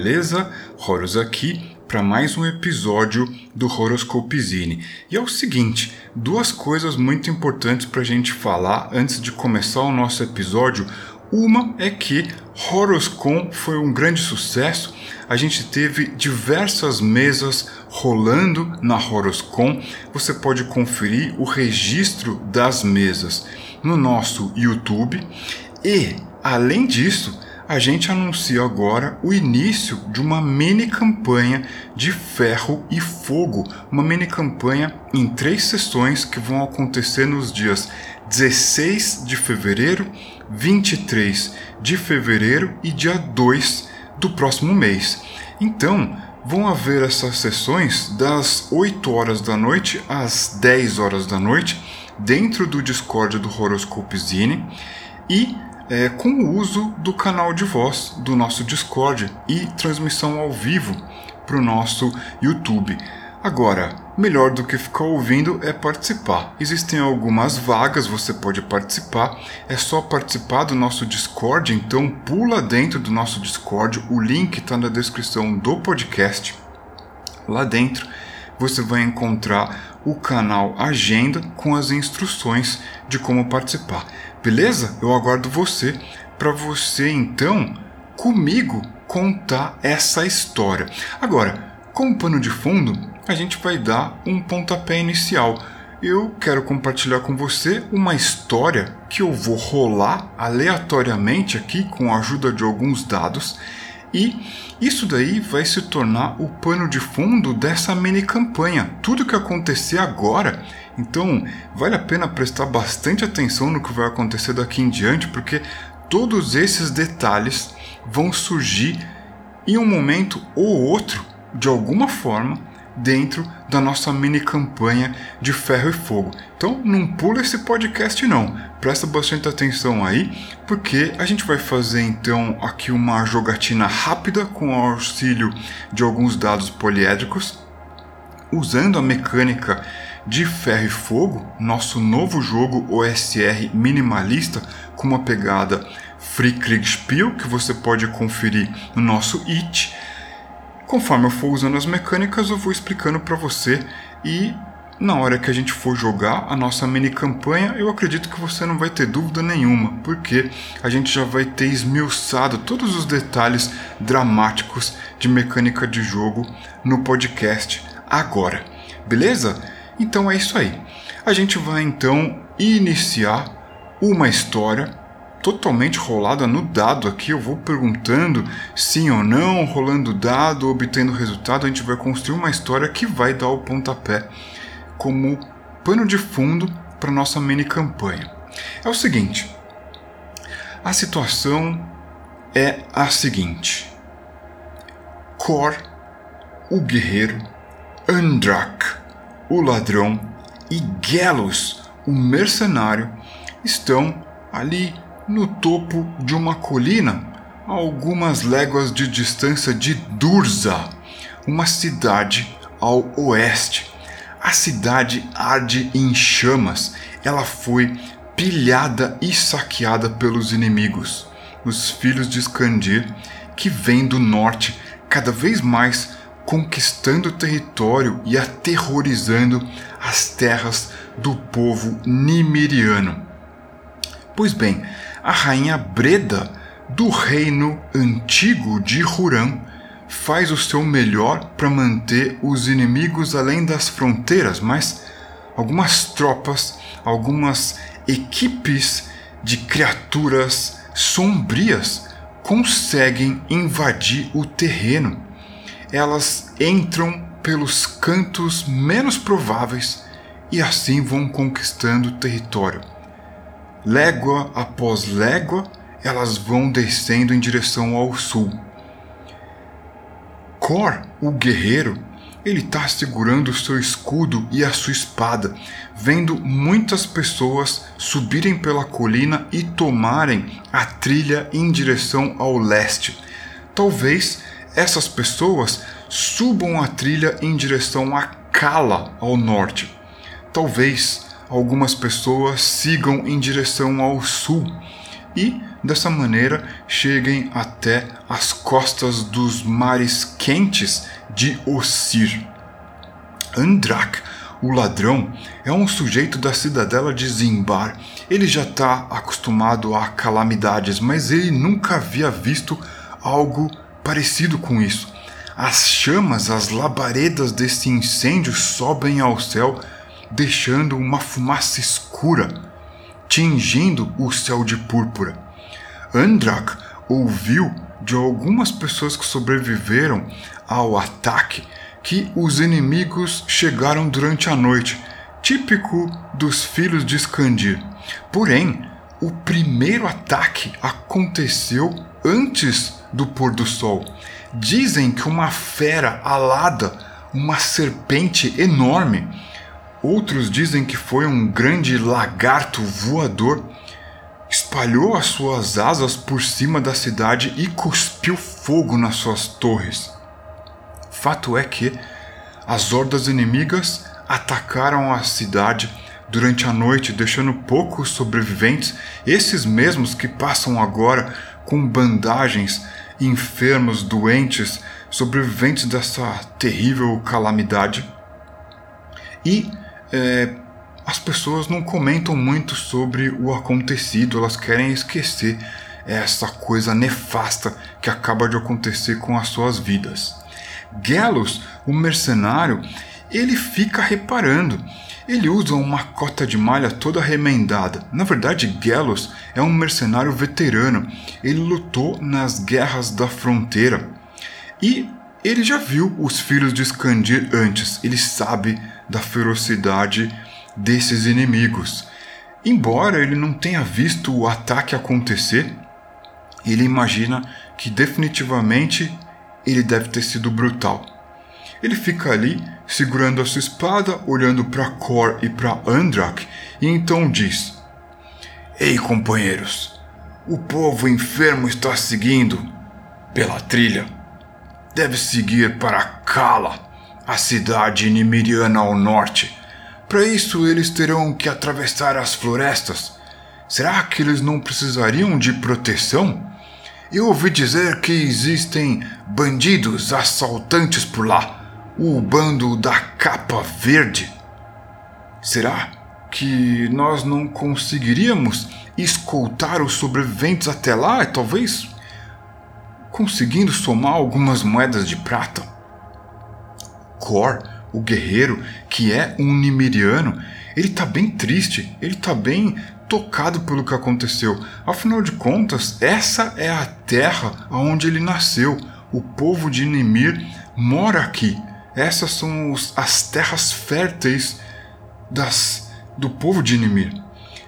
beleza? Horus aqui para mais um episódio do Horoscopezine. E é o seguinte, duas coisas muito importantes para a gente falar antes de começar o nosso episódio. Uma é que Horoscon foi um grande sucesso. A gente teve diversas mesas rolando na Horoscon. Você pode conferir o registro das mesas no nosso YouTube. E, além disso, a gente anuncia agora o início de uma mini campanha de ferro e fogo, uma mini campanha em três sessões que vão acontecer nos dias 16 de fevereiro, 23 de fevereiro e dia 2 do próximo mês. Então, vão haver essas sessões das 8 horas da noite às 10 horas da noite dentro do Discord do Horoscope Zine e é, com o uso do canal de voz do nosso Discord e transmissão ao vivo para o nosso YouTube. Agora, melhor do que ficar ouvindo é participar. Existem algumas vagas, você pode participar. É só participar do nosso Discord, então pula dentro do nosso Discord. O link está na descrição do podcast. Lá dentro você vai encontrar o canal Agenda com as instruções de como participar. Beleza? Eu aguardo você para você então comigo contar essa história. Agora, como pano de fundo, a gente vai dar um pontapé inicial. Eu quero compartilhar com você uma história que eu vou rolar aleatoriamente aqui com a ajuda de alguns dados e isso daí vai se tornar o pano de fundo dessa mini campanha. Tudo que acontecer agora então, vale a pena prestar bastante atenção no que vai acontecer daqui em diante, porque todos esses detalhes vão surgir em um momento ou outro, de alguma forma, dentro da nossa mini campanha de ferro e fogo. Então não pula esse podcast não, presta bastante atenção aí, porque a gente vai fazer então aqui uma jogatina rápida com o auxílio de alguns dados poliédricos, usando a mecânica de Ferro e Fogo, nosso novo jogo OSR minimalista com uma pegada Free Kriegspiel que você pode conferir no nosso It. Conforme eu for usando as mecânicas, eu vou explicando para você e na hora que a gente for jogar a nossa mini campanha, eu acredito que você não vai ter dúvida nenhuma, porque a gente já vai ter esmiuçado todos os detalhes dramáticos de mecânica de jogo no podcast agora. Beleza? Então é isso aí. A gente vai então iniciar uma história totalmente rolada no dado aqui. Eu vou perguntando sim ou não, rolando dado, obtendo resultado. A gente vai construir uma história que vai dar o pontapé como pano de fundo para nossa mini campanha. É o seguinte: a situação é a seguinte: Cor, o guerreiro, Andrak, o ladrão, e Gelos, o mercenário, estão ali no topo de uma colina, a algumas léguas de distância de Durza, uma cidade ao oeste. A cidade arde em chamas, ela foi pilhada e saqueada pelos inimigos, os filhos de Skandir, que vêm do norte cada vez mais conquistando território e aterrorizando as terras do povo nimiriano. Pois bem, a rainha Breda, do reino antigo de Huram, faz o seu melhor para manter os inimigos além das fronteiras, mas algumas tropas, algumas equipes de criaturas sombrias conseguem invadir o terreno elas entram pelos cantos menos prováveis e assim vão conquistando território. Légua após légua, elas vão descendo em direção ao sul. Cor, o guerreiro, ele está segurando o seu escudo e a sua espada, vendo muitas pessoas subirem pela colina e tomarem a trilha em direção ao leste. Talvez essas pessoas subam a trilha em direção a Kala, ao norte. Talvez algumas pessoas sigam em direção ao sul e dessa maneira cheguem até as costas dos mares quentes de Ossir. Andrak, o ladrão, é um sujeito da cidadela de Zimbar. Ele já está acostumado a calamidades, mas ele nunca havia visto algo parecido com isso. As chamas, as labaredas desse incêndio sobem ao céu, deixando uma fumaça escura, tingindo o céu de púrpura. Andrak ouviu de algumas pessoas que sobreviveram ao ataque que os inimigos chegaram durante a noite, típico dos filhos de Skandir. Porém, o primeiro ataque aconteceu antes do pôr do sol. Dizem que uma fera alada, uma serpente enorme, outros dizem que foi um grande lagarto voador, espalhou as suas asas por cima da cidade e cuspiu fogo nas suas torres. Fato é que as hordas inimigas atacaram a cidade durante a noite, deixando poucos sobreviventes, esses mesmos que passam agora com bandagens, enfermos, doentes, sobreviventes dessa terrível calamidade. E é, as pessoas não comentam muito sobre o acontecido, elas querem esquecer essa coisa nefasta que acaba de acontecer com as suas vidas. Gelos, o mercenário, ele fica reparando. Ele usa uma cota de malha toda remendada. Na verdade, Gelos é um mercenário veterano. Ele lutou nas guerras da fronteira. E ele já viu os filhos de Skandir antes. Ele sabe da ferocidade desses inimigos. Embora ele não tenha visto o ataque acontecer, ele imagina que definitivamente ele deve ter sido brutal. Ele fica ali, segurando a sua espada, olhando para Kor e para Andrak, e então diz: Ei, companheiros, o povo enfermo está seguindo pela trilha. Deve seguir para Kala, a cidade nimiriana ao norte. Para isso, eles terão que atravessar as florestas. Será que eles não precisariam de proteção? Eu ouvi dizer que existem bandidos assaltantes por lá, o bando da capa verde. Será que nós não conseguiríamos escoltar os sobreviventes até lá, talvez conseguindo somar algumas moedas de prata? Cor, o guerreiro, que é um nimiriano, ele tá bem triste, ele tá bem tocado pelo que aconteceu. Afinal de contas, essa é a terra onde ele nasceu. O povo de Nimir mora aqui. Essas são os, as terras férteis das, do povo de Nimir.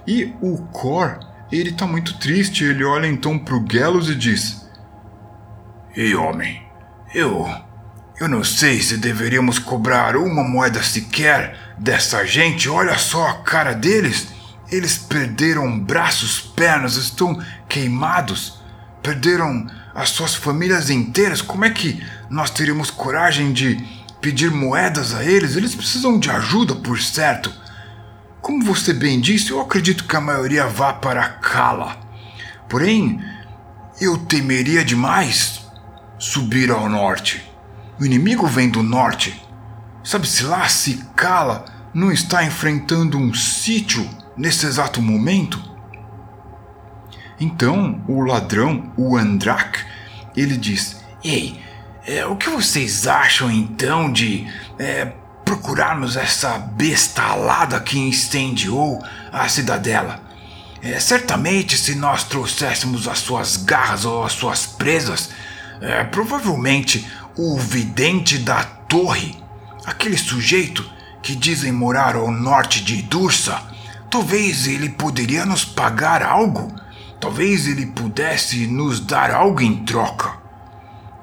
E o Cor, ele está muito triste. Ele olha então para o Gelos e diz: Ei, homem, eu. Eu não sei se deveríamos cobrar uma moeda sequer dessa gente. Olha só a cara deles. Eles perderam braços, pernas, estão queimados, perderam as suas famílias inteiras. Como é que nós teríamos coragem de pedir moedas a eles? Eles precisam de ajuda, por certo. Como você bem disse, eu acredito que a maioria vá para Kala. Porém, eu temeria demais subir ao norte. O inimigo vem do norte. Sabe-se lá se Kala não está enfrentando um sítio nesse exato momento? Então o ladrão, o Andrak, ele diz: Ei, é, o que vocês acham então de é, procurarmos essa besta alada que incendiou a cidadela? É, certamente, se nós trouxéssemos as suas garras ou as suas presas, é, provavelmente o vidente da torre, aquele sujeito que dizem morar ao norte de Dursa, Talvez ele poderia nos pagar algo. Talvez ele pudesse nos dar algo em troca.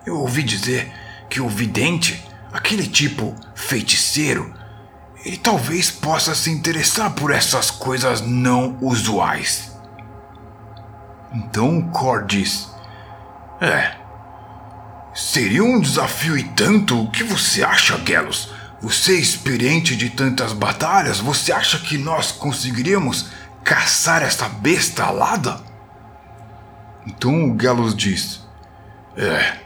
Eu ouvi dizer que o vidente, aquele tipo feiticeiro, ele talvez possa se interessar por essas coisas não usuais. Então o Cor diz: É. Seria um desafio e tanto. O que você acha, Gelos? Você é experiente de tantas batalhas, você acha que nós conseguiríamos caçar essa besta alada? Então o Gallows diz: É,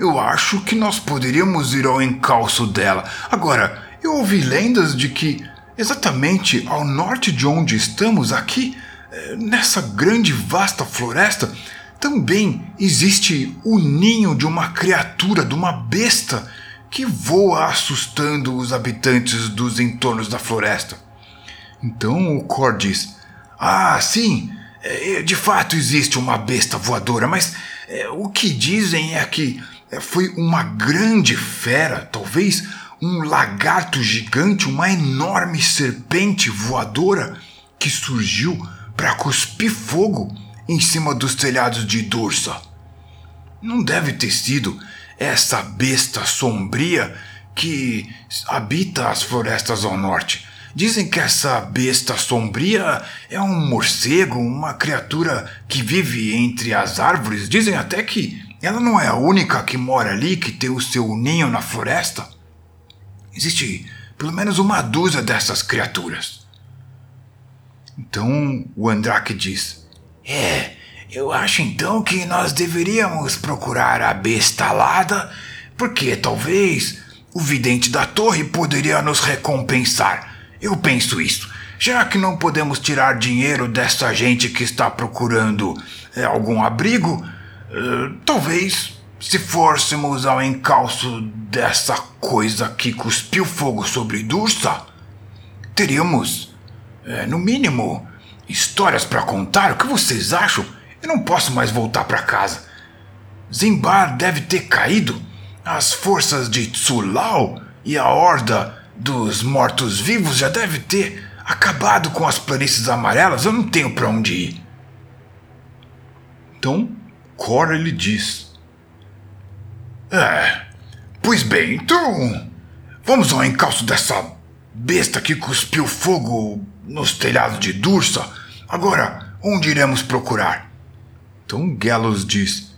eu acho que nós poderíamos ir ao encalço dela. Agora, eu ouvi lendas de que, exatamente ao norte de onde estamos aqui, eh, nessa grande vasta floresta, também existe o ninho de uma criatura, de uma besta, que voa assustando os habitantes dos entornos da floresta. Então o Cor diz: Ah, sim, eh, de fato existe uma besta voadora, mas é, o que dizem é que foi uma grande fera, talvez um lagarto gigante, uma enorme serpente voadora que surgiu para cuspir fogo em cima dos telhados de Dursa. Não deve ter sido essa besta sombria que habita as florestas ao norte. Dizem que essa besta sombria é um morcego, uma criatura que vive entre as árvores. Dizem até que ela não é a única que mora ali, que tem o seu ninho na floresta. Existe pelo menos uma dúzia dessas criaturas. Então o Andrake diz: É, eu acho então que nós deveríamos procurar a besta alada, porque talvez o vidente da torre poderia nos recompensar. Eu penso isso. Já que não podemos tirar dinheiro dessa gente que está procurando é, algum abrigo, Uh, talvez, se fôssemos ao encalço dessa coisa que cuspiu fogo sobre Dursa, teríamos, uh, no mínimo, histórias para contar. O que vocês acham? Eu não posso mais voltar para casa. Zimbar deve ter caído. As forças de Tsulau e a horda dos mortos-vivos já deve ter acabado com as planícies amarelas. Eu não tenho para onde ir. Então, Cora lhe diz: É, pois bem, então. Vamos ao encalço dessa besta que cuspiu fogo nos telhados de Dursa. Agora, onde iremos procurar? Então Gallows diz: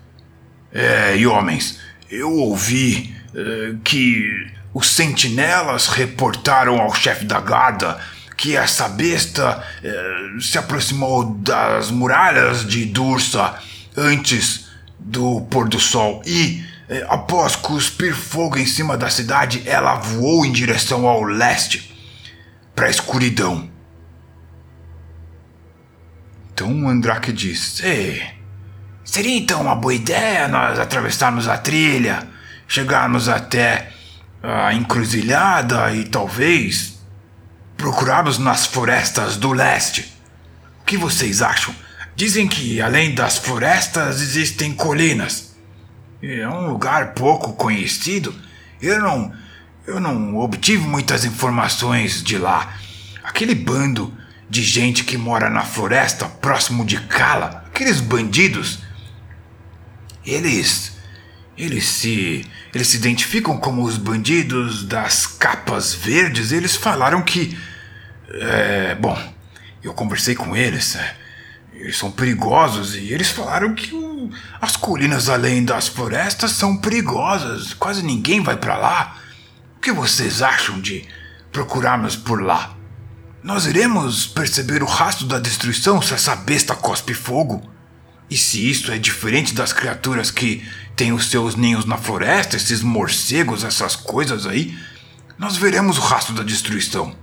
É, e homens, eu ouvi é, que os sentinelas reportaram ao chefe da guarda que essa besta é, se aproximou das muralhas de Dursa antes do pôr do sol e, eh, após cuspir fogo em cima da cidade, ela voou em direção ao leste, para a escuridão. Então Andrake Ei, seria então uma boa ideia nós atravessarmos a trilha, chegarmos até a encruzilhada e talvez procurarmos nas florestas do leste. O que vocês acham? Dizem que além das florestas existem colinas. É um lugar pouco conhecido. Eu não, eu não obtive muitas informações de lá. Aquele bando de gente que mora na floresta próximo de Kala, aqueles bandidos, eles eles se eles se identificam como os bandidos das capas verdes. Eles falaram que é, bom, eu conversei com eles. É, eles são perigosos e eles falaram que o, as colinas além das florestas são perigosas. Quase ninguém vai para lá. O que vocês acham de procurarmos por lá? Nós iremos perceber o rastro da destruição se essa besta cospe fogo? E se isso é diferente das criaturas que têm os seus ninhos na floresta, esses morcegos, essas coisas aí, nós veremos o rastro da destruição.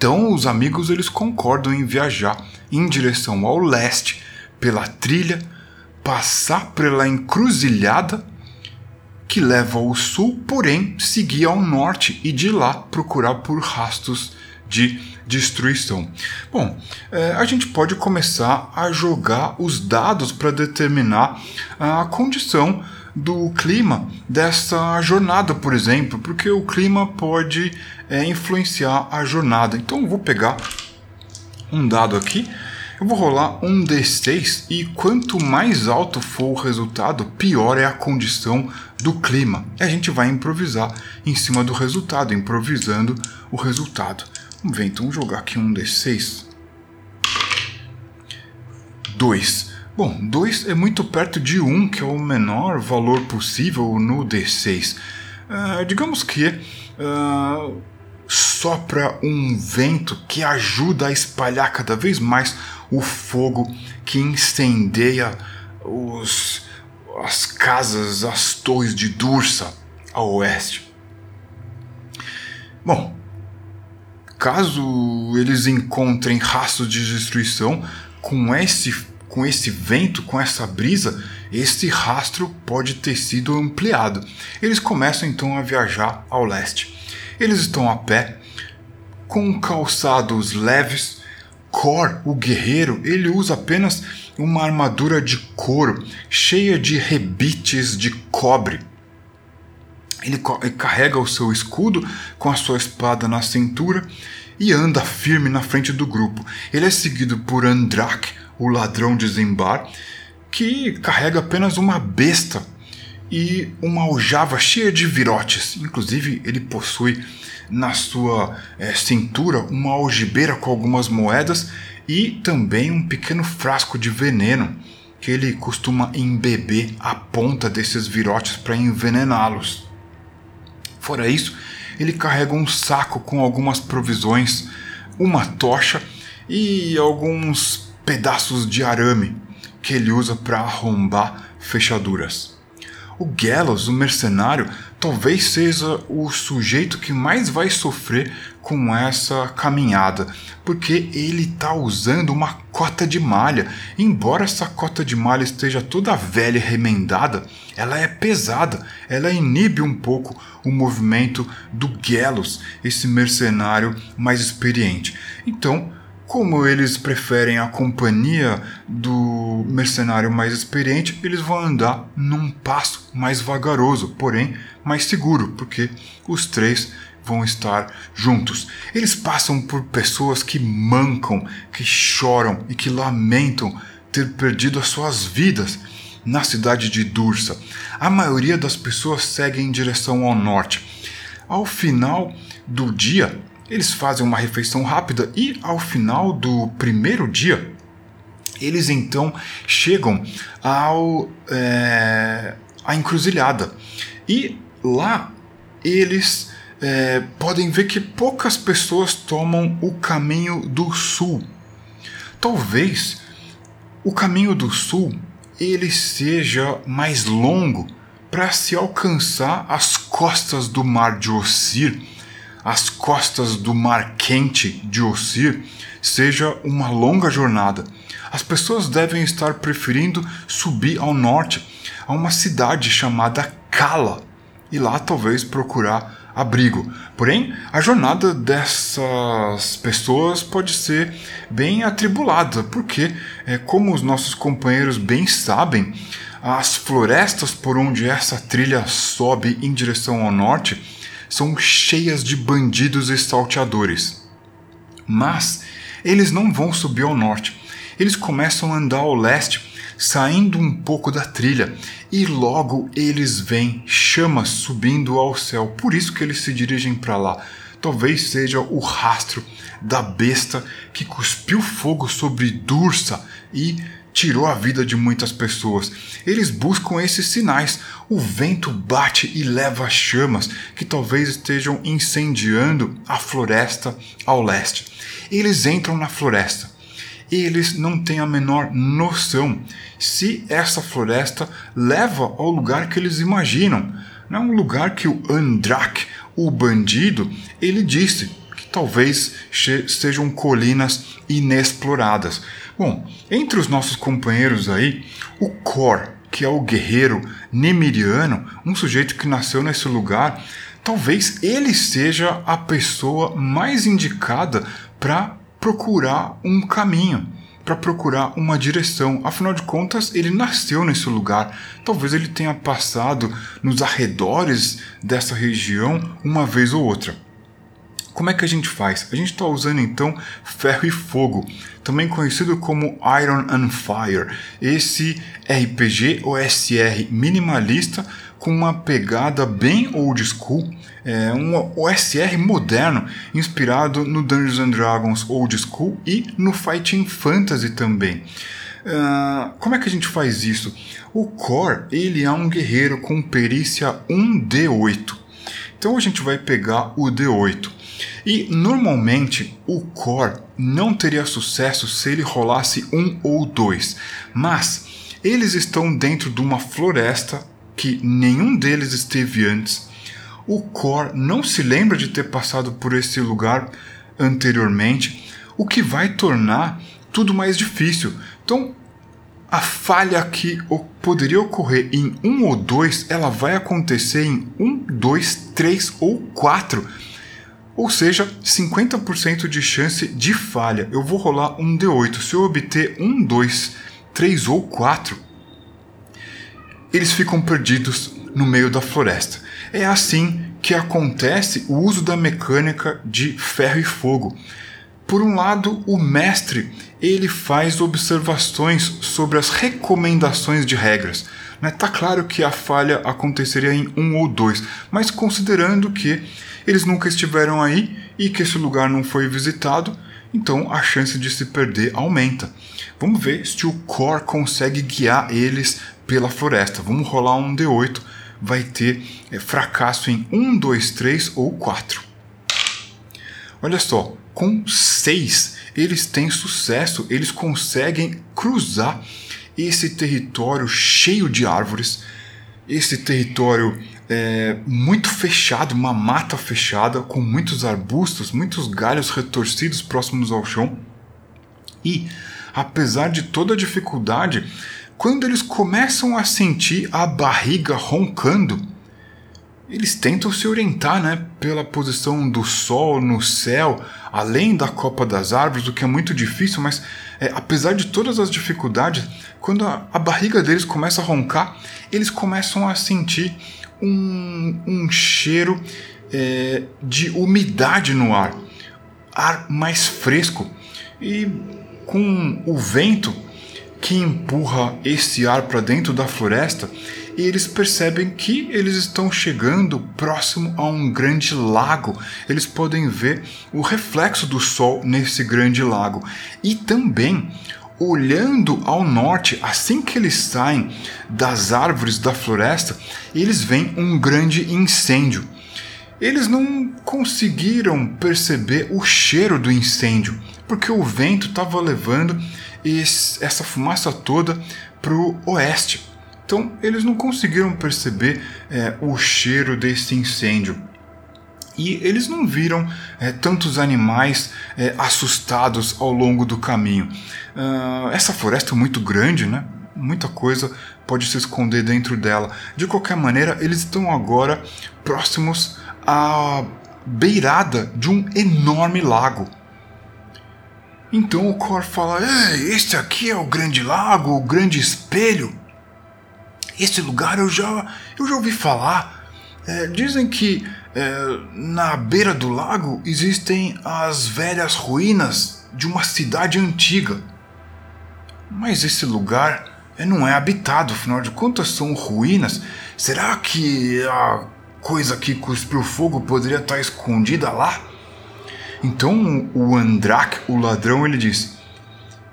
Então os amigos eles concordam em viajar em direção ao leste pela trilha, passar pela encruzilhada que leva ao sul, porém seguir ao norte e de lá procurar por rastros de destruição. Bom, é, a gente pode começar a jogar os dados para determinar a condição do clima dessa jornada, por exemplo, porque o clima pode é, influenciar a jornada. Então eu vou pegar um dado aqui, eu vou rolar um D6 e quanto mais alto for o resultado, pior é a condição do clima. E a gente vai improvisar em cima do resultado, improvisando o resultado. Vamos ver, então jogar aqui um D6. 2. Bom, 2 é muito perto de 1, um, que é o menor valor possível no D6. Uh, ah, digamos que uh, sopra um vento que ajuda a espalhar cada vez mais o fogo que incendeia os, as casas, as torres de Dursa ao oeste. Bom, caso eles encontrem rastros de destruição com esse com esse vento, com essa brisa, esse rastro pode ter sido ampliado. Eles começam então a viajar ao leste. Eles estão a pé, com calçados leves. Cor, o guerreiro, ele usa apenas uma armadura de couro cheia de rebites de cobre. Ele carrega o seu escudo com a sua espada na cintura e anda firme na frente do grupo. Ele é seguido por Andrak, o ladrão de Zimbar, que carrega apenas uma besta e uma aljava cheia de virotes. Inclusive, ele possui na sua é, cintura uma algibeira com algumas moedas e também um pequeno frasco de veneno que ele costuma embeber a ponta desses virotes para envenená-los. Fora isso, ele carrega um saco com algumas provisões, uma tocha e alguns pedaços de arame que ele usa para arrombar fechaduras. O Gallows, o mercenário, talvez seja o sujeito que mais vai sofrer com essa caminhada, porque ele está usando uma cota de malha. Embora essa cota de malha esteja toda velha e remendada, ela é pesada, ela inibe um pouco o movimento do Gallows, esse mercenário mais experiente. Então, como eles preferem a companhia do mercenário mais experiente, eles vão andar num passo mais vagaroso, porém mais seguro, porque os três vão estar juntos. Eles passam por pessoas que mancam, que choram e que lamentam ter perdido as suas vidas na cidade de Dursa. A maioria das pessoas segue em direção ao norte. Ao final do dia, eles fazem uma refeição rápida e ao final do primeiro dia eles então chegam ao é, a encruzilhada e lá eles é, podem ver que poucas pessoas tomam o caminho do sul. Talvez o caminho do sul ele seja mais longo para se alcançar as costas do mar de Ossir as costas do mar quente de Ossir seja uma longa jornada. As pessoas devem estar preferindo subir ao norte, a uma cidade chamada Kala, e lá talvez procurar abrigo. Porém, a jornada dessas pessoas pode ser bem atribulada, porque, é, como os nossos companheiros bem sabem, as florestas por onde essa trilha sobe em direção ao norte são cheias de bandidos e salteadores. Mas eles não vão subir ao norte. Eles começam a andar ao leste, saindo um pouco da trilha, e logo eles veem chamas subindo ao céu. Por isso que eles se dirigem para lá. Talvez seja o rastro da besta que cuspiu fogo sobre Dursa e tirou a vida de muitas pessoas. Eles buscam esses sinais. O vento bate e leva chamas que talvez estejam incendiando a floresta ao leste. Eles entram na floresta. Eles não têm a menor noção se essa floresta leva ao lugar que eles imaginam. Não é um lugar que o Andrak, o bandido, ele disse talvez sejam colinas inexploradas. Bom, entre os nossos companheiros aí, o Kor, que é o guerreiro nemiriano, um sujeito que nasceu nesse lugar, talvez ele seja a pessoa mais indicada para procurar um caminho, para procurar uma direção. Afinal de contas, ele nasceu nesse lugar. Talvez ele tenha passado nos arredores dessa região uma vez ou outra. Como é que a gente faz? A gente está usando então ferro e fogo, também conhecido como Iron and Fire. Esse RPG OSR minimalista com uma pegada bem old school, é um OSR moderno, inspirado no Dungeons and Dragons old school e no Fighting Fantasy também. Uh, como é que a gente faz isso? O Core ele é um guerreiro com perícia 1D8. Então a gente vai pegar o D8 E normalmente o core não teria sucesso se ele rolasse um ou dois, mas eles estão dentro de uma floresta que nenhum deles esteve antes. O core não se lembra de ter passado por esse lugar anteriormente, o que vai tornar tudo mais difícil. Então, a falha que poderia ocorrer em um ou dois, ela vai acontecer em um, dois, três ou quatro. Ou seja, 50% de chance de falha. Eu vou rolar um D8. Se eu obter um, dois, três ou quatro, eles ficam perdidos no meio da floresta. É assim que acontece o uso da mecânica de ferro e fogo. Por um lado, o mestre ele faz observações sobre as recomendações de regras. Né? Tá claro que a falha aconteceria em um ou dois, mas considerando que eles nunca estiveram aí e que esse lugar não foi visitado, então a chance de se perder aumenta. Vamos ver se o Core consegue guiar eles pela floresta. Vamos rolar um D8, vai ter é, fracasso em 1, 2, 3 ou 4. Olha só, com 6 eles têm sucesso, eles conseguem cruzar esse território cheio de árvores, esse território é, muito fechado, uma mata fechada, com muitos arbustos, muitos galhos retorcidos próximos ao chão. E, apesar de toda a dificuldade, quando eles começam a sentir a barriga roncando, eles tentam se orientar né, pela posição do Sol no céu, além da copa das árvores, o que é muito difícil, mas é, apesar de todas as dificuldades, quando a, a, barriga deles começa a roncar, eles começam a sentir um, um cheiro é, de umidade no ar, ar mais fresco. E com o vento que empurra esse ar para dentro da floresta, e eles percebem que eles estão chegando próximo a um grande lago. Eles podem ver o reflexo do sol nesse grande lago. E também olhando ao norte, assim que eles saem das árvores da floresta, eles veem um grande incêndio. Eles não conseguiram perceber o cheiro do incêndio, porque o vento estava levando esse, essa fumaça toda para o oeste. Então eles não conseguiram perceber é, o cheiro desse incêndio. E eles não viram é, tantos animais é, assustados ao longo do caminho. Uh, essa floresta é muito grande, né? muita coisa pode se esconder dentro dela. De qualquer maneira, eles estão agora próximos à beirada de um enorme lago. Então o Cor fala: Ei, este aqui é o grande lago, o grande espelho. Esse lugar eu já, eu já ouvi falar. É, dizem que é, na beira do lago existem as velhas ruínas de uma cidade antiga. Mas esse lugar é, não é habitado, afinal de contas são ruínas. Será que a coisa que cuspiu fogo poderia estar escondida lá? Então o Andrak, o ladrão, ele diz: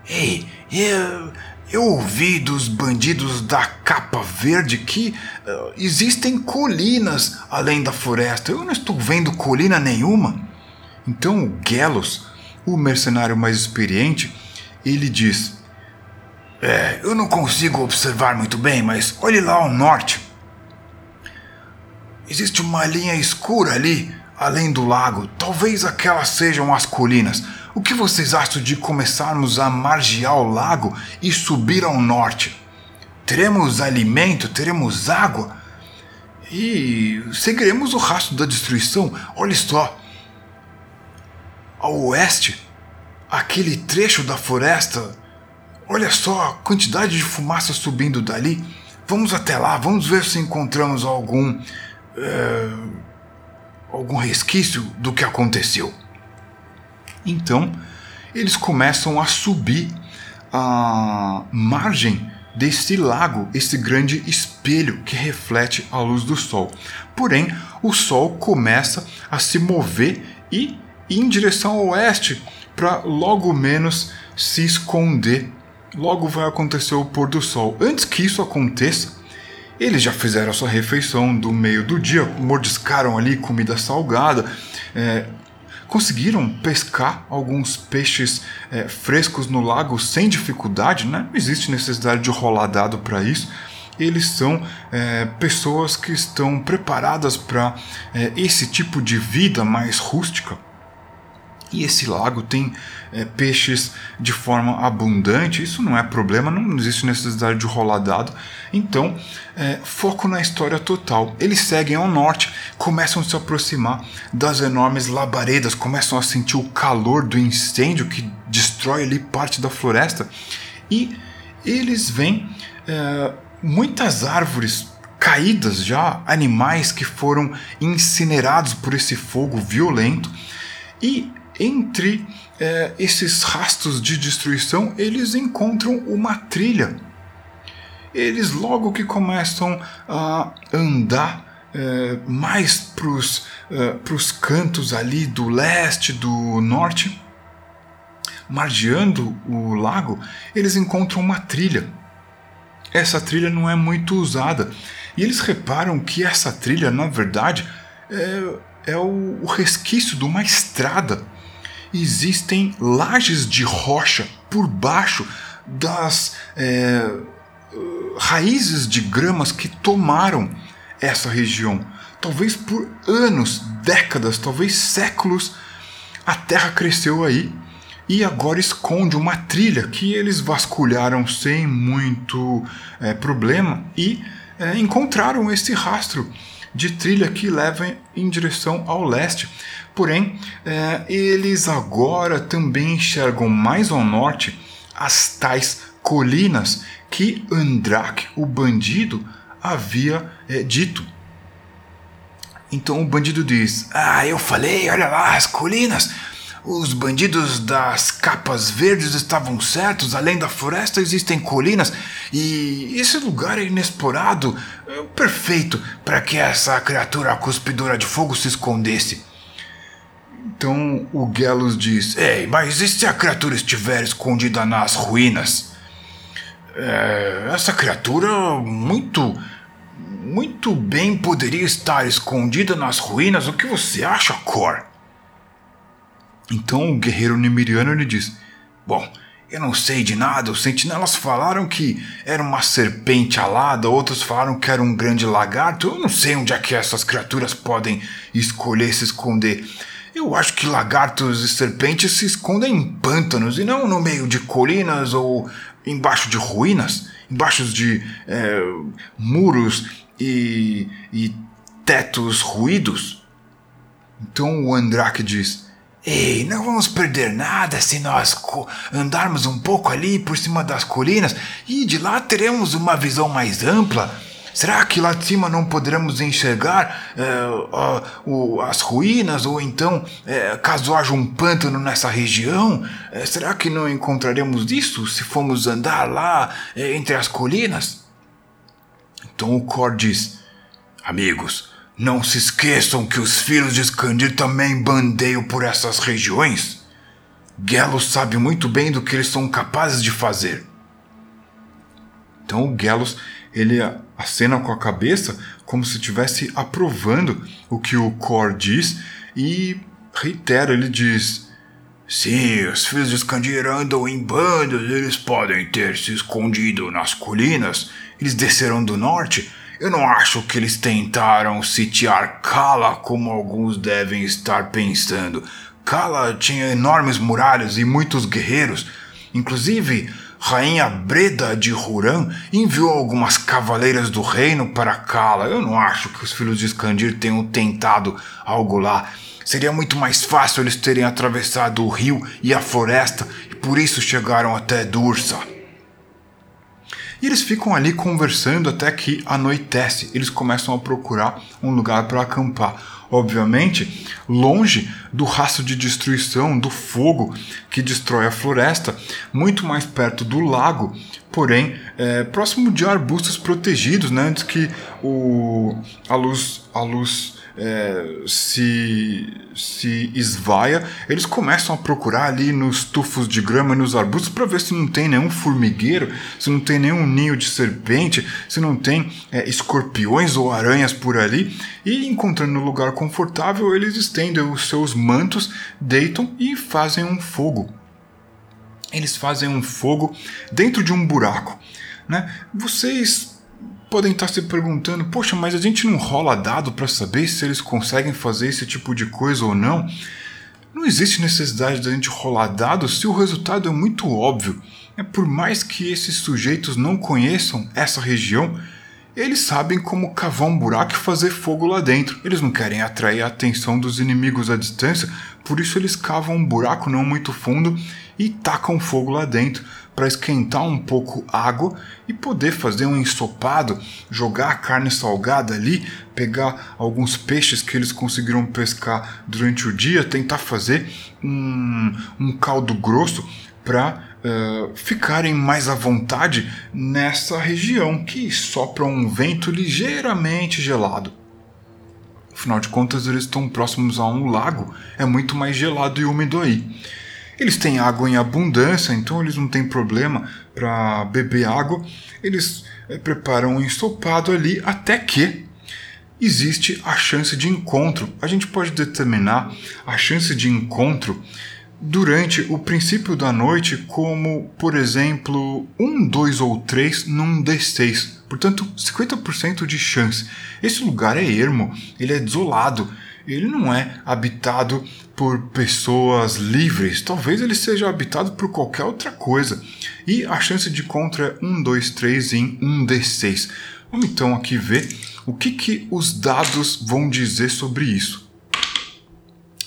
Ei, eu, eu ouvi dos bandidos da capa verde que uh, existem colinas além da floresta. Eu não estou vendo colina nenhuma. Então o Gelos, o mercenário mais experiente, ele diz: É, eu não consigo observar muito bem, mas olhe lá ao norte. Existe uma linha escura ali, além do lago. Talvez aquelas sejam as colinas. O que vocês acham de começarmos a margear o lago e subir ao norte? Teremos alimento, teremos água e seguiremos o rastro da destruição. Olha só. Ao oeste, aquele trecho da floresta. Olha só a quantidade de fumaça subindo dali. Vamos até lá, vamos ver se encontramos algum. É, algum resquício do que aconteceu. Então, eles começam a subir a margem desse lago, esse grande espelho que reflete a luz do sol. Porém, o sol começa a se mover e ir em direção ao oeste para logo menos se esconder. Logo vai acontecer o pôr do sol. Antes que isso aconteça, eles já fizeram a sua refeição do meio do dia, mordiscaram ali comida salgada, é, conseguiram pescar alguns peixes é, frescos no lago sem dificuldade, né? não existe necessidade de rolar dado para isso. Eles são é, pessoas que estão preparadas para é, esse tipo de vida mais rústica. E esse lago tem é, peixes de forma abundante, isso não é problema, não existe necessidade de rolar dado. Então, é, foco na história total. Eles seguem ao norte, começam a se aproximar das enormes labaredas, começam a sentir o calor do incêndio que destrói ali parte da floresta e eles veem é, muitas árvores caídas já, animais que foram incinerados por esse fogo violento e entre é, esses rastros de destruição, eles encontram uma trilha. Eles logo que começam a andar é, mais para os é, cantos ali do leste, do norte, margeando o lago, eles encontram uma trilha. Essa trilha não é muito usada e eles reparam que essa trilha, na verdade, é, é o, o resquício de uma estrada existem lajes de rocha por baixo das é, raízes de gramas que tomaram essa região. Talvez por anos, décadas, talvez séculos, a terra cresceu aí e agora esconde uma trilha que eles vasculharam sem muito é, problema e é, encontraram esse rastro de trilha que leva em direção ao leste. Porém, é, eles agora também enxergam mais ao norte as tais colinas que Andrak, o bandido, havia é, dito. Então o bandido diz: Ah, eu falei, olha lá, as colinas. Os bandidos das capas verdes estavam certos, além da floresta existem colinas e esse lugar é inexplorado, é perfeito para que essa criatura cuspidora de fogo se escondesse. Então o Gelos diz: Ei, mas e se a criatura estiver escondida nas ruínas? É, essa criatura muito. Muito bem poderia estar escondida nas ruínas. O que você acha, Cor? Então o guerreiro Nemiriano lhe diz: Bom, eu não sei de nada. Os sentinelas falaram que era uma serpente alada, outros falaram que era um grande lagarto. Eu não sei onde é que essas criaturas podem escolher se esconder. Eu acho que lagartos e serpentes se escondem em pântanos e não no meio de colinas ou embaixo de ruínas, embaixo de é, muros e, e tetos ruídos. Então o Andrake diz. Ei, não vamos perder nada se nós andarmos um pouco ali por cima das colinas e de lá teremos uma visão mais ampla. Será que lá de cima não poderemos enxergar uh, uh, as ruínas ou então, uh, caso haja um pântano nessa região, eh, será que não encontraremos isso se formos andar lá entre as colinas? Então o Cor diz: Amigos, não se esqueçam que os filhos de Skandir também bandeiam por essas regiões. Gelos sabe muito bem do que eles são capazes de fazer. Então o Gelos ele acena com a cabeça como se estivesse aprovando o que o Cor diz e reitera, ele diz: Sim, os filhos de Skandir andam em bandos, eles podem ter se escondido nas colinas, eles desceram do norte eu não acho que eles tentaram sitiar Kala como alguns devem estar pensando. Kala tinha enormes muralhas e muitos guerreiros. Inclusive, Rainha Breda de Huran enviou algumas cavaleiras do reino para Kala. Eu não acho que os filhos de Skandir tenham tentado algo lá. Seria muito mais fácil eles terem atravessado o rio e a floresta e por isso chegaram até Dursa. E eles ficam ali conversando até que anoitece. Eles começam a procurar um lugar para acampar. Obviamente, longe do rastro de destruição, do fogo que destrói a floresta, muito mais perto do lago, porém é, próximo de arbustos protegidos, né, antes que o, a luz, a luz é, se, se esvaia, eles começam a procurar ali nos tufos de grama e nos arbustos para ver se não tem nenhum formigueiro, se não tem nenhum ninho de serpente, se não tem é, escorpiões ou aranhas por ali. E encontrando um lugar confortável, eles estendem os seus mantos, deitam e fazem um fogo. Eles fazem um fogo dentro de um buraco. Né? Vocês podem estar se perguntando: poxa, mas a gente não rola dado para saber se eles conseguem fazer esse tipo de coisa ou não? Não existe necessidade da gente rolar dados se o resultado é muito óbvio. É por mais que esses sujeitos não conheçam essa região, eles sabem como cavar um buraco e fazer fogo lá dentro. Eles não querem atrair a atenção dos inimigos à distância, por isso eles cavam um buraco não muito fundo e tacam fogo lá dentro para esquentar um pouco água e poder fazer um ensopado, jogar a carne salgada ali, pegar alguns peixes que eles conseguiram pescar durante o dia, tentar fazer um, um caldo grosso para uh, eh, ficarem mais à vontade nessa região que sopra um vento ligeiramente gelado. Afinal de contas, eles estão próximos a um lago, é muito mais gelado e úmido aí. Eles têm água em abundância, então eles não têm problema para beber água. Eles é, preparam um ensopado ali até que existe a chance de encontro. A gente pode determinar a chance de encontro durante o princípio da noite como, por exemplo, um, dois ou três num D6. Portanto, 50% de chance. Esse lugar é ermo, ele é desolado ele não é habitado por pessoas livres. Talvez ele seja habitado por qualquer outra coisa. E a chance de contra é 1, 2, 3 em 1d6. Vamos então aqui ver o que, que os dados vão dizer sobre isso.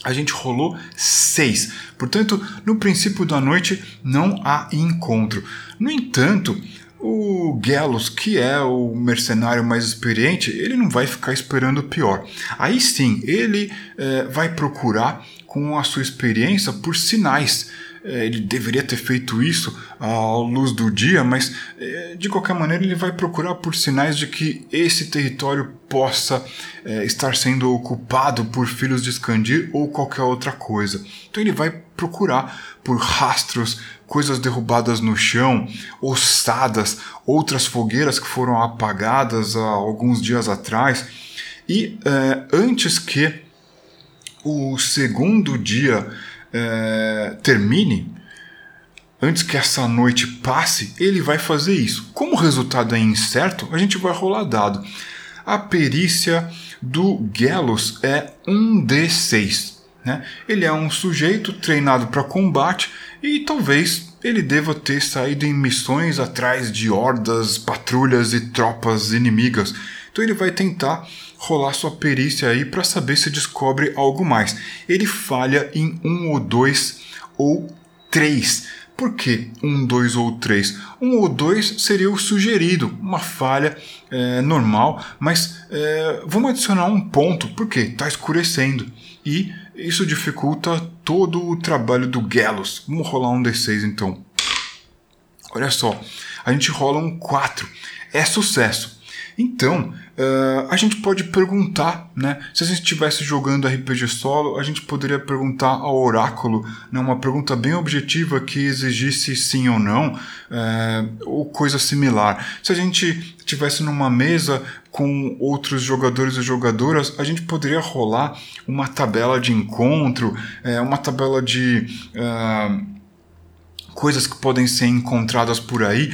A gente rolou 6. Portanto, no princípio da noite não há encontro. No entanto, o Gelos, que é o mercenário mais experiente, ele não vai ficar esperando o pior. Aí sim, ele é, vai procurar, com a sua experiência, por sinais. É, ele deveria ter feito isso à luz do dia, mas é, de qualquer maneira ele vai procurar por sinais de que esse território possa é, estar sendo ocupado por filhos de Skandir ou qualquer outra coisa. Então ele vai procurar por rastros, coisas derrubadas no chão, ossadas, outras fogueiras que foram apagadas há alguns dias atrás. E é, antes que o segundo dia é, termine, antes que essa noite passe, ele vai fazer isso. Como o resultado é incerto, a gente vai rolar dado. A perícia do Gelos é 1d6. Né? Ele é um sujeito treinado para combate e talvez ele deva ter saído em missões atrás de hordas, patrulhas e tropas inimigas. Então ele vai tentar rolar sua perícia aí para saber se descobre algo mais. Ele falha em um ou dois ou três. Por que um, dois ou três? Um ou dois seria o sugerido, uma falha é, normal, mas é, vamos adicionar um ponto, porque está escurecendo. E isso dificulta todo o trabalho do Gelos. Vamos rolar um D6 então. Olha só, a gente rola um 4. É sucesso. Então, uh, a gente pode perguntar, né? Se a gente estivesse jogando RPG solo, a gente poderia perguntar ao oráculo, né, uma pergunta bem objetiva que exigisse sim ou não, uh, ou coisa similar. Se a gente estivesse numa mesa com outros jogadores e jogadoras, a gente poderia rolar uma tabela de encontro, uh, uma tabela de coisas que podem ser encontradas por aí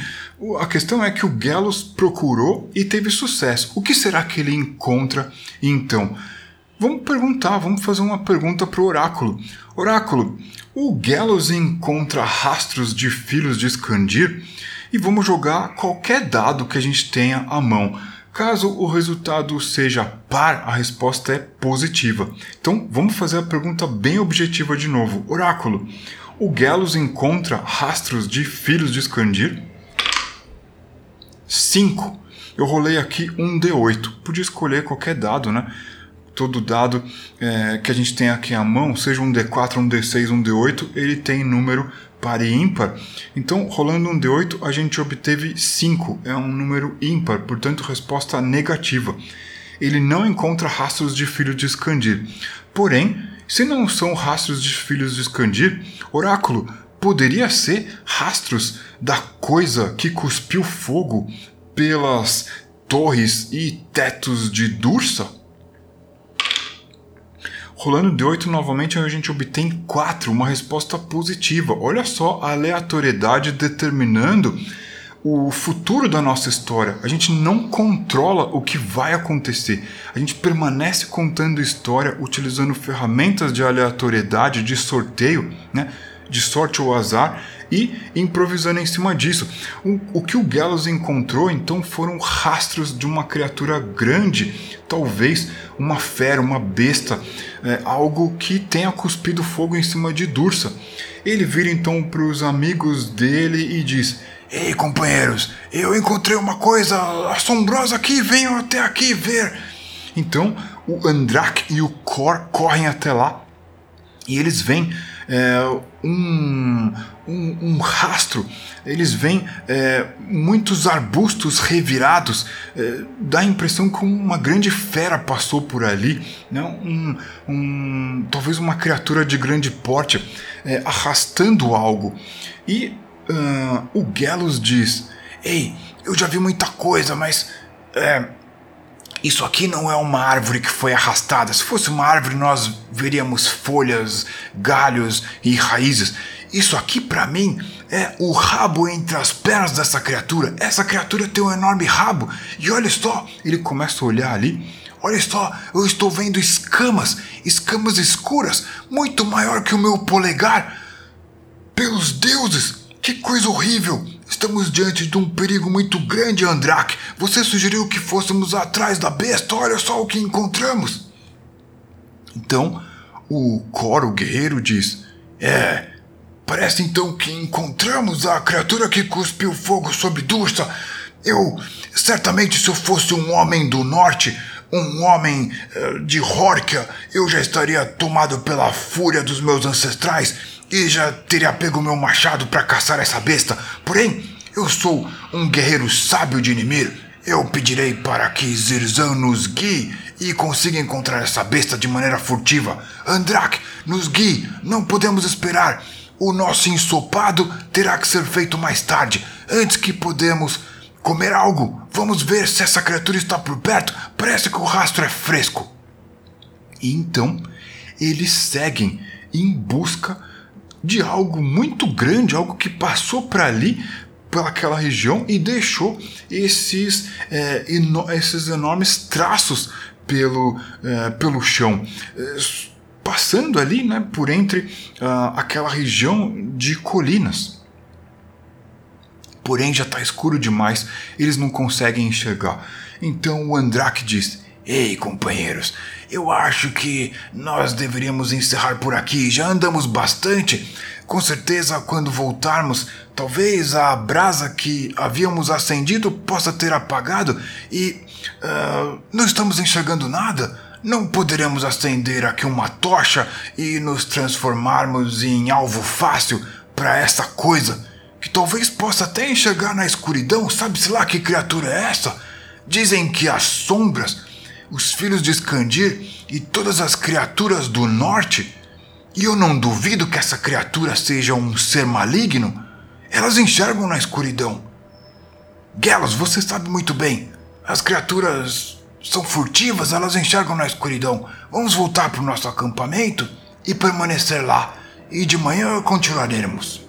a questão é que o Gelos procurou e teve sucesso. O que será que ele encontra então? Vamos perguntar, vamos fazer uma pergunta para o Oráculo. Oráculo, o Gelos encontra rastros de filhos de Skandir? E vamos jogar qualquer dado que a gente tenha à mão. Caso o resultado seja par, a resposta é positiva. Então vamos fazer a pergunta bem objetiva de novo. Oráculo, o Gelos encontra rastros de filhos de Skandir? 5. Eu rolei aqui um D8. Podia escolher qualquer dado, né? Todo dado é, que a gente tem aqui à mão, seja um D4, um D6, um D8, ele tem número par e ímpar. Então, rolando um D8, a gente obteve 5. É um número ímpar, portanto, resposta negativa. ele não encontra rastros de filhos de Skandir. Porém, se não são rastros de filhos de Skandir, Oráculo, poderia ser rastros da coisa que cuspiu fogo pelas torres e tetos de Dursa? Rolando de 8 novamente, a gente obtém 4, uma resposta positiva. Olha só a aleatoriedade determinando o futuro da nossa história. A gente não controla o que vai acontecer. A gente permanece contando história utilizando ferramentas de aleatoriedade, de sorteio, né? De sorte ou azar e improvisando em cima disso. O, o que o Gallows encontrou então foram rastros de uma criatura grande, talvez uma fera, uma besta, é, algo que tenha cuspido fogo em cima de Dursa. Ele vira então para os amigos dele e diz: Ei, companheiros, eu encontrei uma coisa assombrosa aqui, venham até aqui ver. Então o Andrak e o Kor correm até lá e eles veem é, um, um, um, rastro, eles veem é, muitos arbustos revirados, é, dá a impressão que uma grande fera passou por ali, né? um, um, talvez uma criatura de grande porte é, arrastando algo. E uh, o Gallows diz: Ei, eu já vi muita coisa, mas é, isso aqui não é uma árvore que foi arrastada. Se fosse uma árvore, nós veríamos folhas, galhos e raízes. Isso aqui, para mim, é o rabo entre as pernas dessa criatura. Essa criatura tem um enorme rabo. E olha só, ele começa a olhar ali. Olha só, eu estou vendo escamas, escamas escuras, muito maior que o meu polegar. Pelos deuses, que coisa horrível! Estamos diante de um perigo muito grande, Andrak. Você sugeriu que fôssemos atrás da besta. Olha só o que encontramos. Então, o coro guerreiro diz: É, parece então que encontramos a criatura que cuspiu fogo sobre Dursa. Eu, certamente, se eu fosse um homem do norte, um homem uh, de Horkia, eu já estaria tomado pela fúria dos meus ancestrais e já teria pego meu machado para caçar essa besta. Porém, eu sou um guerreiro sábio de Nimir. Eu pedirei para que Zirzan nos guie e consiga encontrar essa besta de maneira furtiva. Andrak, nos guie, não podemos esperar. O nosso ensopado terá que ser feito mais tarde, antes que podemos comer algo. Vamos ver se essa criatura está por perto. Parece que o rastro é fresco. E então eles seguem em busca de algo muito grande, algo que passou para ali, pelaquela região e deixou esses, é, esses enormes traços pelo, é, pelo chão. É, passando ali né, por entre uh, aquela região de colinas. Porém, já está escuro demais, eles não conseguem enxergar. Então o Andrak diz: Ei, companheiros, eu acho que nós deveríamos encerrar por aqui. Já andamos bastante. Com certeza, quando voltarmos, talvez a brasa que havíamos acendido possa ter apagado e uh, não estamos enxergando nada. Não poderemos acender aqui uma tocha e nos transformarmos em alvo fácil para essa coisa que talvez possa até enxergar na escuridão. Sabe-se lá que criatura é essa? Dizem que as sombras os filhos de Skandir e todas as criaturas do norte, e eu não duvido que essa criatura seja um ser maligno, elas enxergam na escuridão. Gelos, você sabe muito bem, as criaturas são furtivas, elas enxergam na escuridão. Vamos voltar para o nosso acampamento e permanecer lá, e de manhã continuaremos.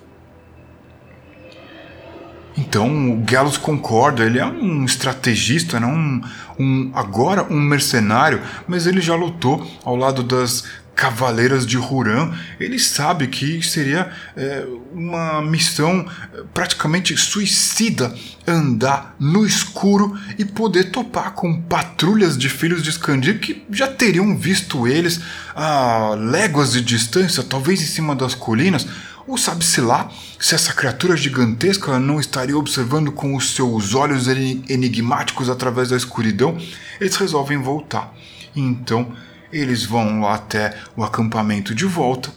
Então o Gallows concorda, ele é um estrategista, não um, um, agora um mercenário, mas ele já lutou ao lado das cavaleiras de Huran. Ele sabe que seria é, uma missão é, praticamente suicida andar no escuro e poder topar com patrulhas de filhos de Skandir que já teriam visto eles a léguas de distância, talvez em cima das colinas ou sabe-se lá se essa criatura gigantesca não estaria observando com os seus olhos enigmáticos através da escuridão, eles resolvem voltar. Então eles vão lá até o acampamento de volta,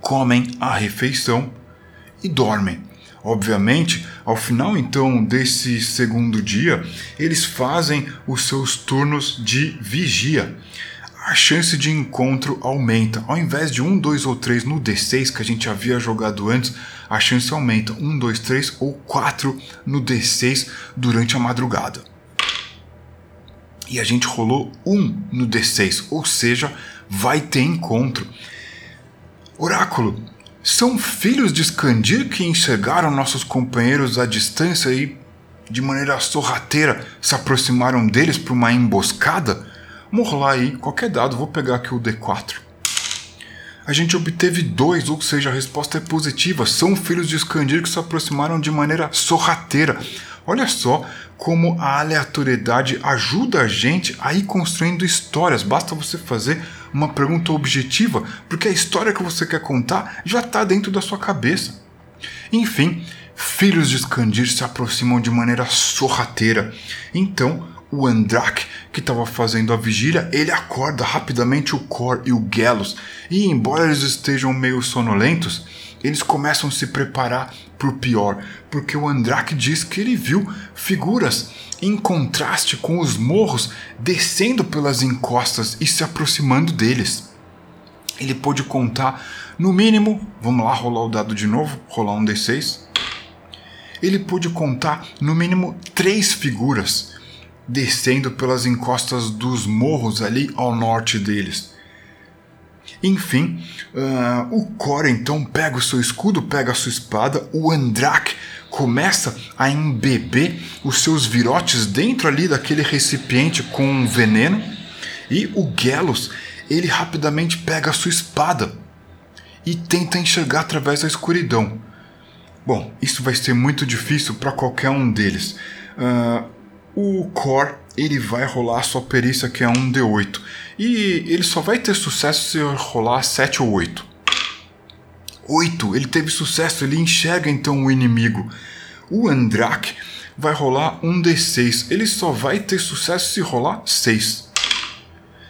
comem a refeição e dormem. Obviamente, ao final então desse segundo dia, eles fazem os seus turnos de vigia. A chance de encontro aumenta. Ao invés de 1, 2 ou 3 no D6 que a gente havia jogado antes, a chance aumenta 1, 2, 3 ou 4 no D6 durante a madrugada. E a gente rolou 1 no D6, ou seja, vai ter encontro. Oráculo, são filhos de Skandir que enxergaram nossos companheiros à distância e, de maneira sorrateira, se aproximaram deles para uma emboscada? Vamos rolar aí, qualquer dado, vou pegar aqui o D4. A gente obteve dois, ou seja, a resposta é positiva. São filhos de Skandir que se aproximaram de maneira sorrateira. Olha só como a aleatoriedade ajuda a gente a ir construindo histórias. Basta você fazer uma pergunta objetiva, porque a história que você quer contar já está dentro da sua cabeça. Enfim, filhos de Skandir se aproximam de maneira sorrateira. Então, o Andrak, que estava fazendo a vigília, ele acorda rapidamente o Cor e o Gelos, e embora eles estejam meio sonolentos, eles começam a se preparar para o pior, porque o Andrak diz que ele viu figuras em contraste com os morros descendo pelas encostas e se aproximando deles. Ele pôde contar, no mínimo, vamos lá rolar o dado de novo, rolar um D6. Ele pôde contar, no mínimo, três figuras descendo pelas encostas dos morros ali ao norte deles. Enfim, uh, o Cora então pega o seu escudo, pega a sua espada, o Andrak começa a embeber os seus virotes dentro ali daquele recipiente com veneno e o Gelos ele rapidamente pega a sua espada e tenta enxergar através da escuridão. Bom, isso vai ser muito difícil para qualquer um deles. Uh, o Cor ele vai rolar a sua perícia que é um D8 e ele só vai ter sucesso se rolar 7 ou 8. 8, ele teve sucesso, ele enxerga então o inimigo. O Andrak vai rolar um D6, ele só vai ter sucesso se rolar 6.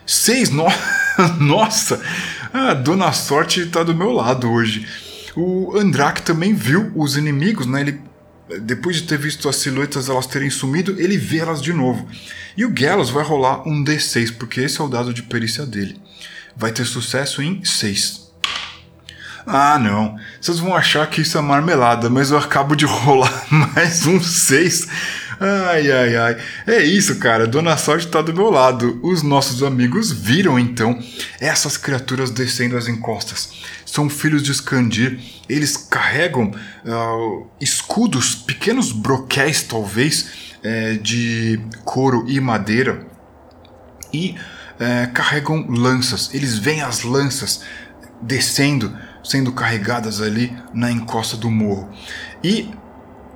6? No... Nossa! A Dona Sorte está do meu lado hoje. O Andrak também viu os inimigos, né? Ele depois de ter visto as silhuetas elas terem sumido, ele vê elas de novo. E o Gallows vai rolar um D6, porque esse é o dado de perícia dele. Vai ter sucesso em 6. Ah, não. Vocês vão achar que isso é marmelada, mas eu acabo de rolar mais um 6. Ai, ai, ai. É isso, cara. Dona Sorte tá do meu lado. Os nossos amigos viram então essas criaturas descendo as encostas. São filhos de Skandir. Eles carregam uh, escudos, pequenos broquéis, talvez, é, de couro e madeira. E é, carregam lanças. Eles veem as lanças descendo, sendo carregadas ali na encosta do morro. E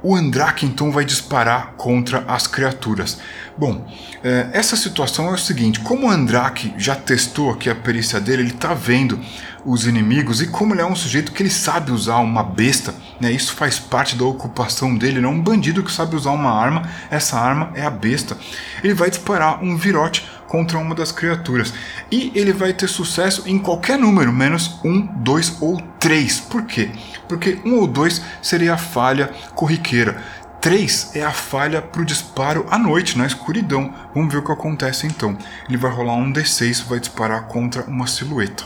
o Andrake então vai disparar contra as criaturas. Bom, é, essa situação é o seguinte: como o Andrake já testou aqui a perícia dele, ele está vendo os inimigos e como ele é um sujeito que ele sabe usar uma besta, né, isso faz parte da ocupação dele, ele é um bandido que sabe usar uma arma, essa arma é a besta. Ele vai disparar um virote contra uma das criaturas. E ele vai ter sucesso em qualquer número, menos um, dois ou três. Por quê? Porque um ou dois seria a falha corriqueira. 3 é a falha para o disparo à noite, na escuridão. Vamos ver o que acontece então. Ele vai rolar um D6 vai disparar contra uma silhueta.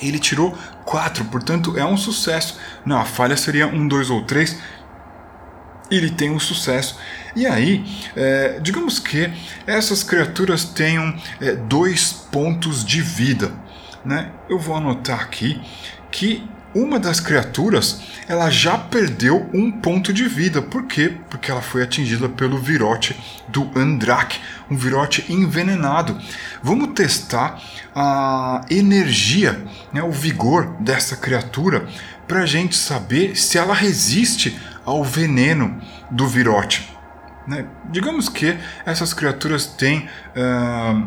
Ele tirou 4, portanto é um sucesso. Não, a falha seria um, dois ou três ele tem um sucesso. E aí, é, digamos que essas criaturas tenham é, dois pontos de vida. Né? Eu vou anotar aqui que uma das criaturas ela já perdeu um ponto de vida. Por quê? Porque ela foi atingida pelo virote do Andrak, um virote envenenado. Vamos testar a energia, né, o vigor dessa criatura para a gente saber se ela resiste ao veneno do virote. Né? Digamos que essas criaturas têm uh,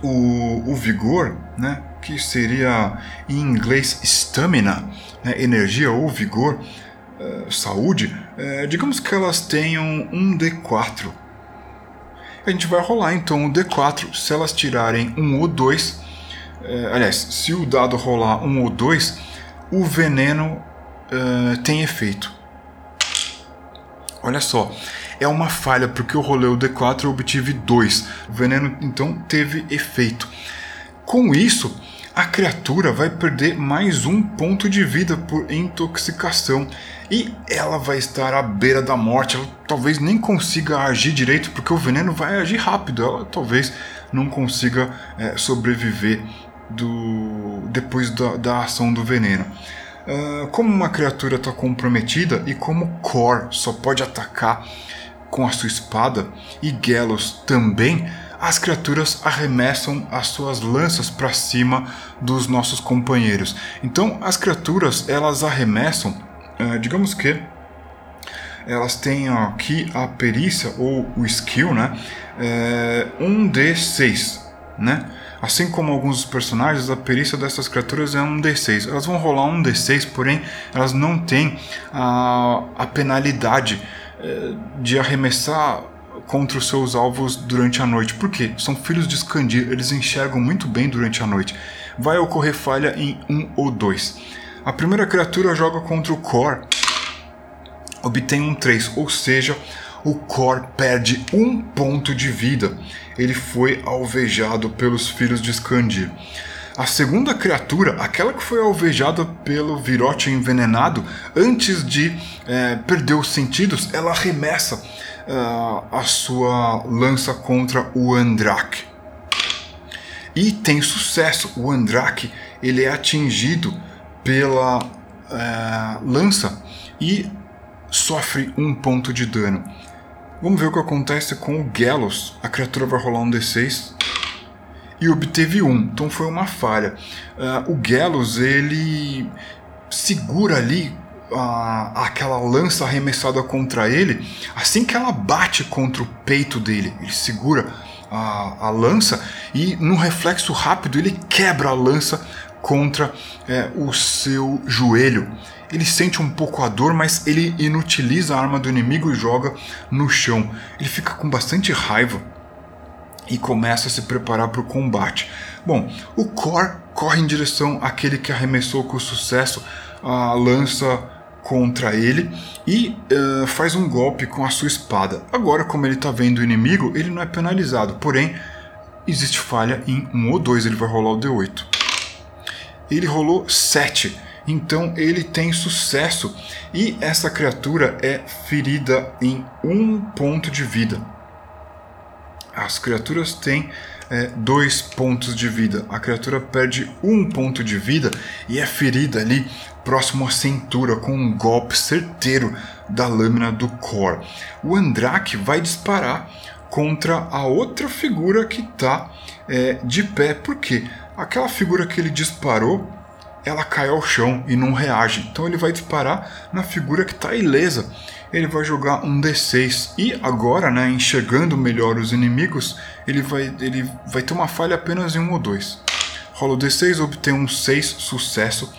o, o, vigor, né? que seria em inglês stamina, né? energia ou vigor, uh, saúde. Uh, digamos que elas tenham um D4. A gente vai rolar então o D4. Se elas tirarem um ou dois, aliás, se o dado rolar um ou dois, o veneno tem efeito. Olha só, é uma falha porque eu rolei o D4 e obtive 2. O veneno então teve efeito. Com isso, a criatura vai perder mais um ponto de vida por intoxicação e ela vai estar à beira da morte. Ela talvez nem consiga agir direito porque o veneno vai agir rápido. Ela talvez não consiga é, sobreviver do depois da, da ação do veneno. Uh, como uma criatura está comprometida e como Cor só pode atacar com a sua espada e Gelos também, as criaturas arremessam as suas lanças para cima dos nossos companheiros. Então as criaturas elas arremessam, uh, digamos que elas têm aqui a perícia ou o skill, né? É, um D6, né? Assim como alguns dos personagens, a perícia dessas criaturas é um D6. Elas vão rolar um D6, porém elas não têm a, a penalidade de arremessar contra os seus alvos durante a noite. Por quê? São filhos de Skandir, eles enxergam muito bem durante a noite. Vai ocorrer falha em um ou dois. A primeira criatura joga contra o Core, obtém um 3, ou seja, o Core perde um ponto de vida. Ele foi alvejado pelos filhos de Skandir. A segunda criatura, aquela que foi alvejada pelo virote envenenado, antes de é, perder os sentidos, ela arremessa uh, a sua lança contra o Andrak. E tem sucesso. O Andrak ele é atingido pela uh, lança e sofre um ponto de dano. Vamos ver o que acontece com o Gelos. A criatura vai rolar um D6 e obteve um, então foi uma falha. Uh, o Gelos ele segura ali aquela lança arremessada contra ele, assim que ela bate contra o peito dele, ele segura a, a lança e, num reflexo rápido, ele quebra a lança contra é, o seu joelho. Ele sente um pouco a dor, mas ele inutiliza a arma do inimigo e joga no chão. Ele fica com bastante raiva e começa a se preparar para o combate. Bom, o Cor corre em direção àquele que arremessou com sucesso a lança contra ele e uh, faz um golpe com a sua espada. Agora, como ele está vendo o inimigo, ele não é penalizado, porém, existe falha em um ou dois, ele vai rolar o D8. Ele rolou 7, então ele tem sucesso e essa criatura é ferida em um ponto de vida. As criaturas têm é, dois pontos de vida. A criatura perde um ponto de vida e é ferida ali próximo à cintura com um golpe certeiro da lâmina do Cor. O Andrak vai disparar contra a outra figura que está é, de pé, porque aquela figura que ele disparou ela cai ao chão e não reage. Então ele vai disparar na figura que está ilesa. Ele vai jogar um D6 e agora, né, enxergando melhor os inimigos, ele vai, ele vai ter uma falha apenas em um ou dois. Rola o D6, obtém um 6 sucesso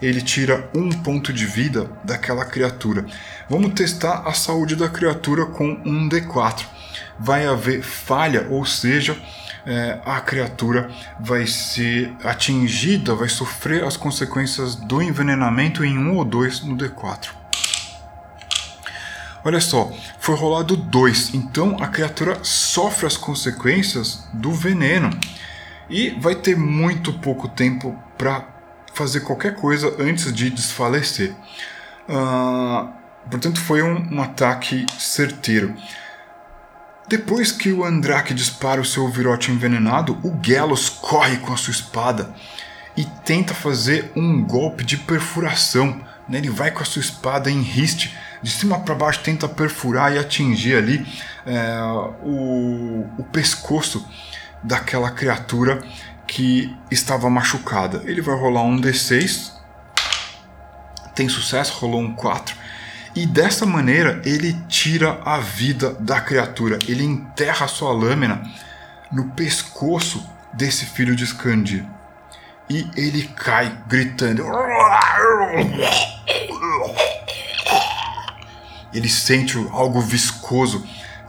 ele tira um ponto de vida daquela criatura. Vamos testar a saúde da criatura com um D4. Vai haver falha, ou seja, é, a criatura vai ser atingida, vai sofrer as consequências do envenenamento em um ou dois no D4. Olha só, foi rolado 2, então a criatura sofre as consequências do veneno e vai ter muito pouco tempo para fazer qualquer coisa antes de desfalecer. Uh, portanto, foi um, um, ataque certeiro. Depois que o Andrak dispara o seu virote envenenado, o Gelos corre com a sua espada e tenta fazer um golpe de perfuração. Né? Ele vai com a sua espada em riste, de cima para baixo, tenta perfurar e atingir ali é, o, o pescoço daquela criatura que estava machucada. Ele vai rolar um D6, tem sucesso, rolou um 4, e dessa maneira ele tira a vida da criatura. Ele enterra sua lâmina no pescoço desse filho de Skandir. E ele cai gritando. Ele sente algo viscoso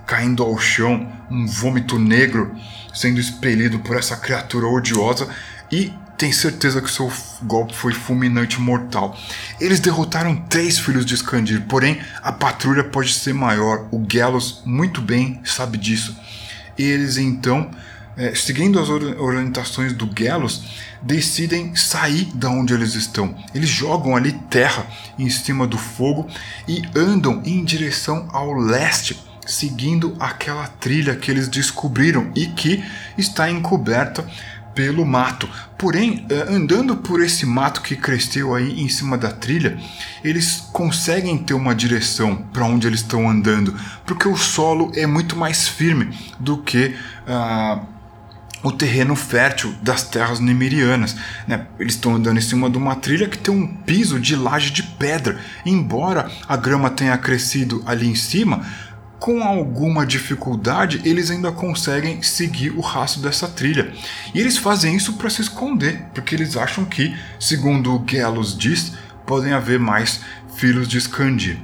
caindo ao chão, um vômito negro sendo expelido por essa criatura odiosa e tem certeza que seu golpe foi fulminante e mortal. Eles derrotaram três filhos de Skandir, porém a patrulha pode ser maior. O Gelos muito bem sabe disso. Eles então, é, seguindo as orientações do Gelos, decidem sair da onde eles estão. Eles jogam ali terra em cima do fogo e andam em direção ao leste, seguindo aquela trilha que eles descobriram e que está encoberta pelo mato. Porém, eh, andando por esse mato que cresceu aí em cima da trilha, eles conseguem ter uma direção para onde eles estão andando, porque o solo é muito mais firme do que uh, o terreno fértil das terras nemerianas. Né? Eles estão andando em cima de uma trilha que tem um piso de laje de pedra. Embora a grama tenha crescido ali em cima, com alguma dificuldade, eles ainda conseguem seguir o rastro dessa trilha. E eles fazem isso para se esconder, porque eles acham que, segundo Gelos diz, podem haver mais filhos de Skandir.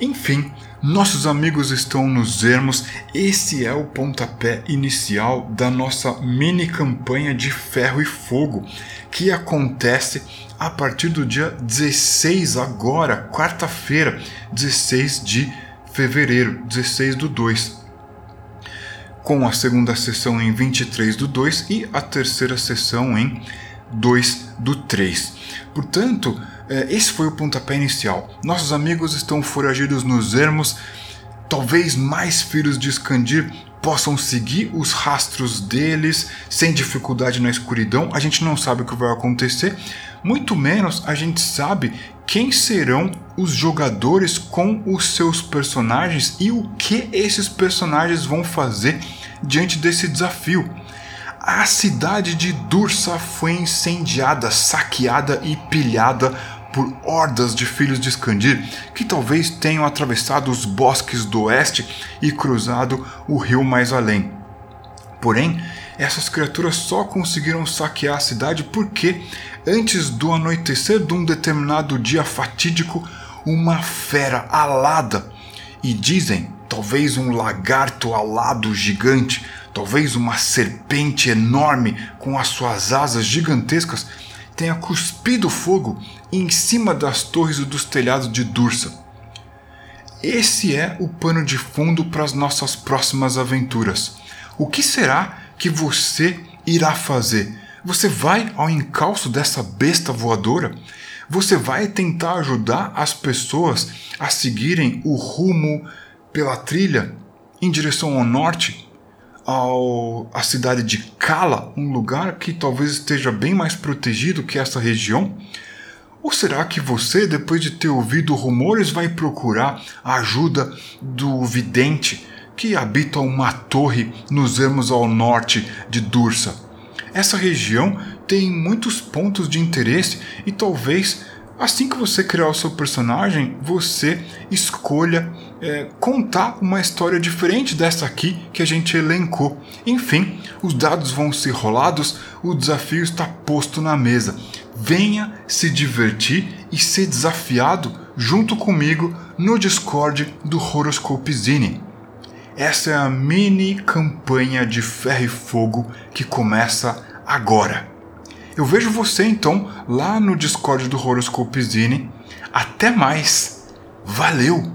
Enfim, nossos amigos estão nos ermos. Esse é o pontapé inicial da nossa mini campanha de ferro e fogo, que acontece a partir do dia 16 agora, quarta-feira, 16 de fevereiro, 16 do 2, com a segunda sessão em 23 do 2 e a terceira sessão em 2 do 3. Portanto, esse foi o pontapé inicial. Nossos amigos estão foragidos nos ermos, talvez mais filhos de Skandir possam seguir os rastros deles sem dificuldade na escuridão. A gente não sabe o que vai acontecer, muito menos a gente sabe quem serão os jogadores com os seus personagens e o que esses personagens vão fazer diante desse desafio. A cidade de Dursa foi incendiada, saqueada e pilhada por hordas de filhos de Skandir que talvez tenham atravessado os bosques do oeste e cruzado o rio mais além. Porém, essas criaturas só conseguiram saquear a cidade porque, antes do anoitecer de um determinado dia fatídico, uma fera alada, e dizem, talvez um lagarto alado gigante, talvez uma serpente enorme com as suas asas gigantescas, tenha cuspido fogo em cima das torres e dos telhados de Dursa. Esse é o pano de fundo para as nossas próximas aventuras. O que será que você irá fazer? Você vai ao encalço dessa besta voadora? Você vai tentar ajudar as pessoas a seguirem o rumo pela trilha em direção ao norte, ao a cidade de Kala, um lugar que talvez esteja bem mais protegido que essa região? Ou será que você, depois de ter ouvido rumores, vai procurar a ajuda do vidente que habita uma torre nos ermos ao norte de Dursa. Essa região tem muitos pontos de interesse e talvez assim que você criar o seu personagem, você escolha é, contar uma história diferente dessa aqui que a gente elencou. Enfim, os dados vão ser rolados, o desafio está posto na mesa. Venha se divertir e ser desafiado junto comigo no Discord do Horoscope Zine. Essa é a mini campanha de ferro e fogo que começa agora. Eu vejo você então lá no Discord do Horoscope Zine. Até mais. Valeu!